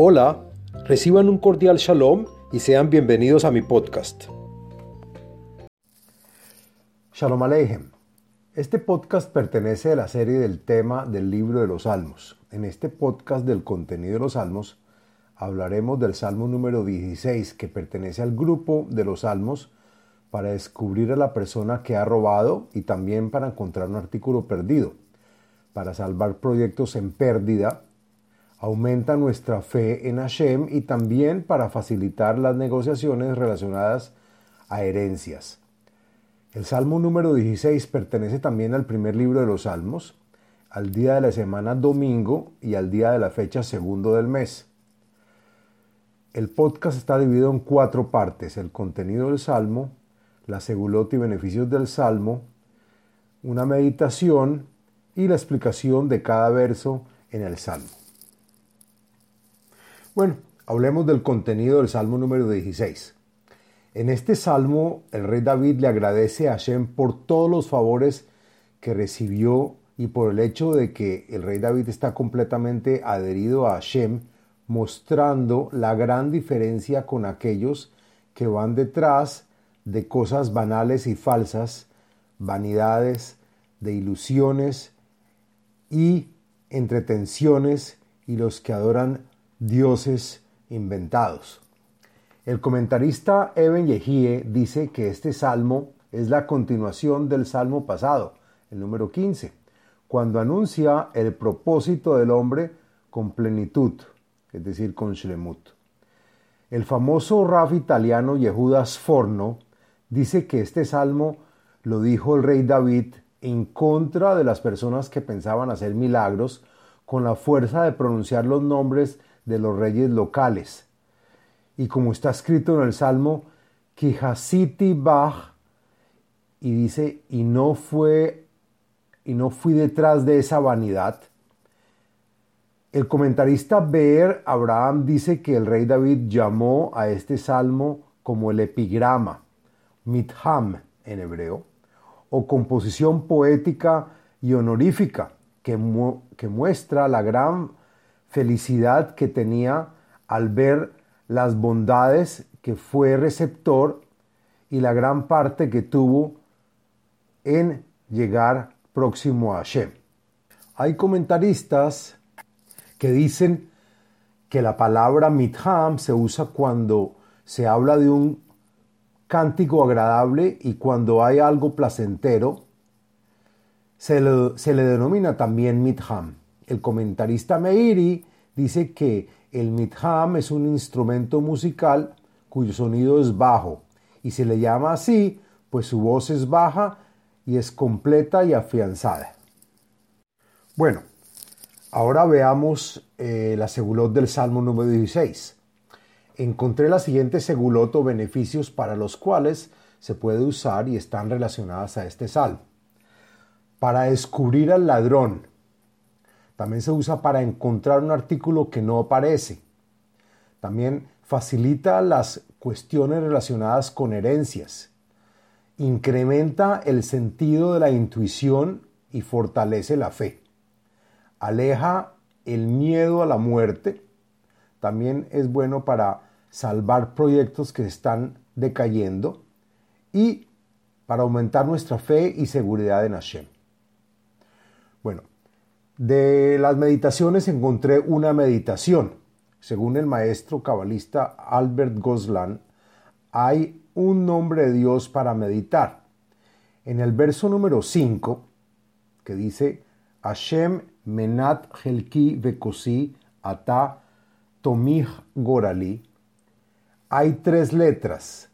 Hola, reciban un cordial shalom y sean bienvenidos a mi podcast. Shalom Aleichem. Este podcast pertenece a la serie del tema del libro de los Salmos. En este podcast del contenido de los Salmos hablaremos del Salmo número 16 que pertenece al grupo de los Salmos para descubrir a la persona que ha robado y también para encontrar un artículo perdido, para salvar proyectos en pérdida aumenta nuestra fe en Hashem y también para facilitar las negociaciones relacionadas a herencias. El Salmo número 16 pertenece también al primer libro de los Salmos, al día de la semana domingo y al día de la fecha segundo del mes. El podcast está dividido en cuatro partes, el contenido del Salmo, la segulot y beneficios del Salmo, una meditación y la explicación de cada verso en el Salmo. Bueno, hablemos del contenido del Salmo número 16. En este salmo, el rey David le agradece a Hashem por todos los favores que recibió y por el hecho de que el rey David está completamente adherido a Hashem, mostrando la gran diferencia con aquellos que van detrás de cosas banales y falsas, vanidades, de ilusiones y entretenciones y los que adoran dioses inventados. El comentarista Eben Yehie dice que este salmo es la continuación del salmo pasado, el número 15, cuando anuncia el propósito del hombre con plenitud, es decir, con shlemut. El famoso raf italiano Yehuda Sforno dice que este salmo lo dijo el rey David en contra de las personas que pensaban hacer milagros con la fuerza de pronunciar los nombres de los reyes locales. Y como está escrito en el Salmo, Kijasiti Bach, y dice, y no fue, y no fui detrás de esa vanidad. El comentarista Beer Abraham dice que el rey David llamó a este salmo como el epigrama, mitham en hebreo, o composición poética y honorífica que muestra la gran felicidad que tenía al ver las bondades que fue receptor y la gran parte que tuvo en llegar próximo a Hashem. Hay comentaristas que dicen que la palabra mitham se usa cuando se habla de un cántico agradable y cuando hay algo placentero, se le, se le denomina también mitham. El comentarista Meiri dice que el mitham es un instrumento musical cuyo sonido es bajo y se le llama así pues su voz es baja y es completa y afianzada. Bueno, ahora veamos eh, la segulot del Salmo número 16. Encontré la siguiente segulot o beneficios para los cuales se puede usar y están relacionadas a este salmo. Para descubrir al ladrón, también se usa para encontrar un artículo que no aparece. También facilita las cuestiones relacionadas con herencias. Incrementa el sentido de la intuición y fortalece la fe. Aleja el miedo a la muerte. También es bueno para salvar proyectos que están decayendo y para aumentar nuestra fe y seguridad en Hashem. Bueno, de las meditaciones encontré una meditación. Según el maestro cabalista Albert Goslan, hay un nombre de Dios para meditar. En el verso número 5, que dice, Hashem menat helki vekosi ata tomih gorali, hay tres letras,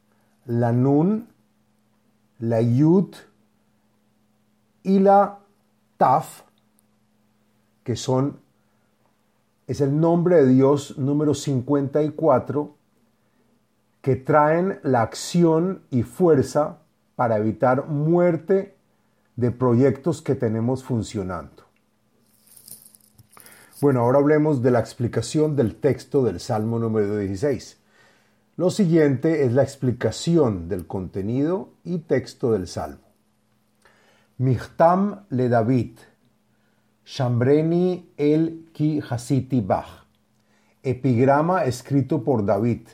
la nun, la yud y la taf, que son, es el nombre de Dios número 54, que traen la acción y fuerza para evitar muerte de proyectos que tenemos funcionando. Bueno, ahora hablemos de la explicación del texto del Salmo número 16. Lo siguiente es la explicación del contenido y texto del Salmo. Michtam le David, Shambreni el Ki Hasiti Bach. Epigrama escrito por David,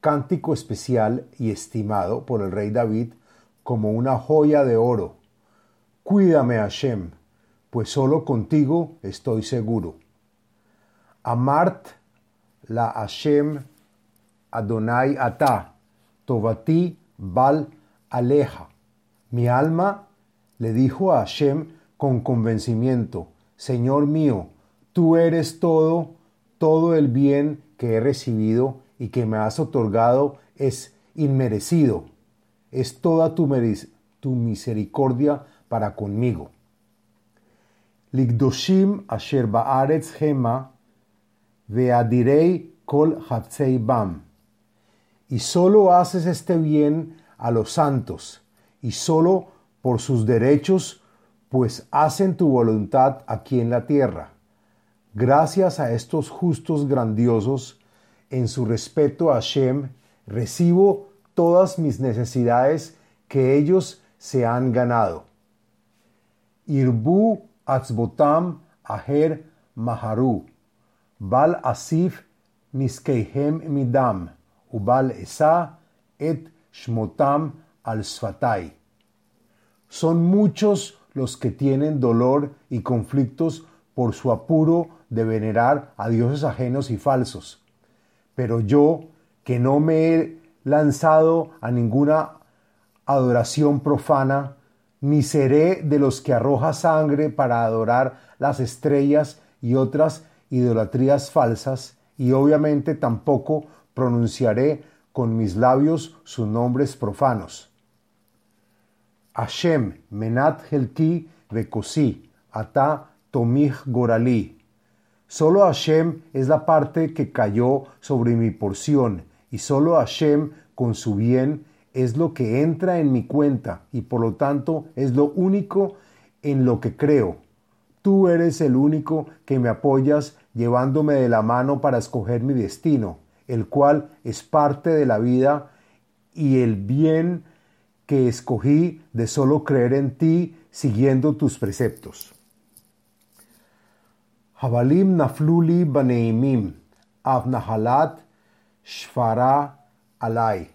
cántico especial y estimado por el rey David como una joya de oro. Cuídame, Hashem, pues solo contigo estoy seguro. Amart la Hashem Adonai Ata, Tovati Bal Aleja. Mi alma le dijo a Hashem con convencimiento, Señor mío, tú eres todo, todo el bien que he recibido y que me has otorgado es inmerecido, es toda tu, misericordia para conmigo. Ligdoshim asher baaretz hema veadirei kol bam. Y solo haces este bien a los santos, y solo por sus derechos, pues hacen tu voluntad aquí en la tierra. Gracias a estos justos grandiosos, en su respeto a Hashem, recibo todas mis necesidades que ellos se han ganado. Irbu atzbotam aher maharu, bal asif niskeihem midam, ubal esa et shmotam al sfatai. Son muchos los que tienen dolor y conflictos por su apuro de venerar a dioses ajenos y falsos. Pero yo, que no me he lanzado a ninguna adoración profana, ni seré de los que arroja sangre para adorar las estrellas y otras idolatrías falsas, y obviamente tampoco pronunciaré con mis labios sus nombres profanos. Hashem, menat helki vekosi, ata tomich gorali. Solo Hashem es la parte que cayó sobre mi porción, y solo Hashem con su bien es lo que entra en mi cuenta, y por lo tanto es lo único en lo que creo. Tú eres el único que me apoyas llevándome de la mano para escoger mi destino, el cual es parte de la vida y el bien que escogí de solo creer en ti siguiendo tus preceptos. Habalim nafluli baneimim, avnahalat shfara alai.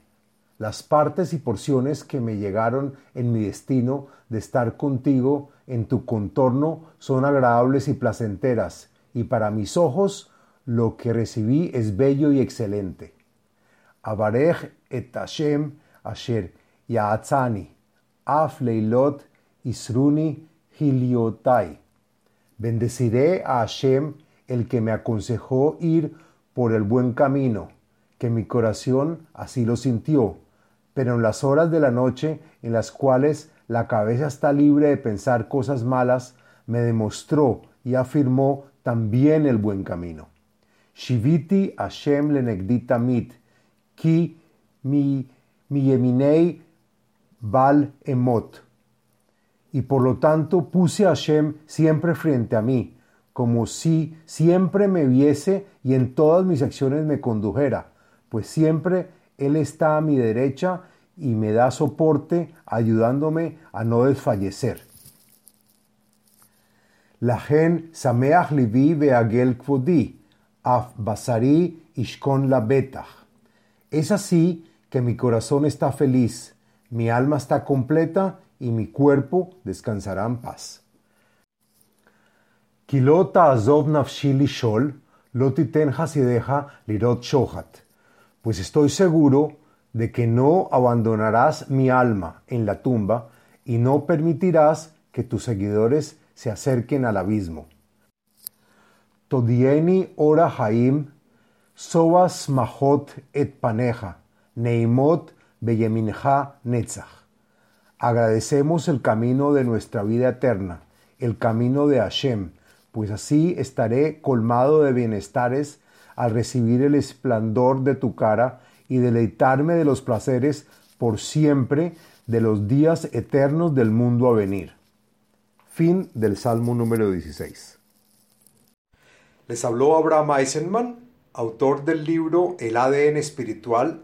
Las partes y porciones que me llegaron en mi destino de estar contigo en tu contorno son agradables y placenteras, y para mis ojos lo que recibí es bello y excelente. Abarej et Hashem asher Yaatzani, Af Leilot Isruni Hiliotai. Bendeciré a Hashem, el que me aconsejó ir por el buen camino, que mi corazón así lo sintió, pero en las horas de la noche en las cuales la cabeza está libre de pensar cosas malas, me demostró y afirmó también el buen camino. Shiviti Hashem lenegdita mit, ki mi, mi yeminei Emot. Y por lo tanto puse a Hashem siempre frente a mí, como si siempre me viese y en todas mis acciones me condujera, pues siempre Él está a mi derecha y me da soporte ayudándome a no desfallecer. La gen sameach livi veagel kvodi, af basari ishkon la. Es así que mi corazón está feliz mi alma está completa y mi cuerpo descansará en paz. Kilota azov shol, lotiten hasideja lirot shohat. Pues estoy seguro de que no abandonarás mi alma en la tumba y no permitirás que tus seguidores se acerquen al abismo. Todieni ora haim, soas mahot et paneja, neimot Beyeminha Netzach. Agradecemos el camino de nuestra vida eterna, el camino de Hashem, pues así estaré colmado de bienestares al recibir el esplendor de tu cara y deleitarme de los placeres por siempre de los días eternos del mundo a venir. Fin del Salmo número 16. Les habló Abraham Eisenman, autor del libro El ADN espiritual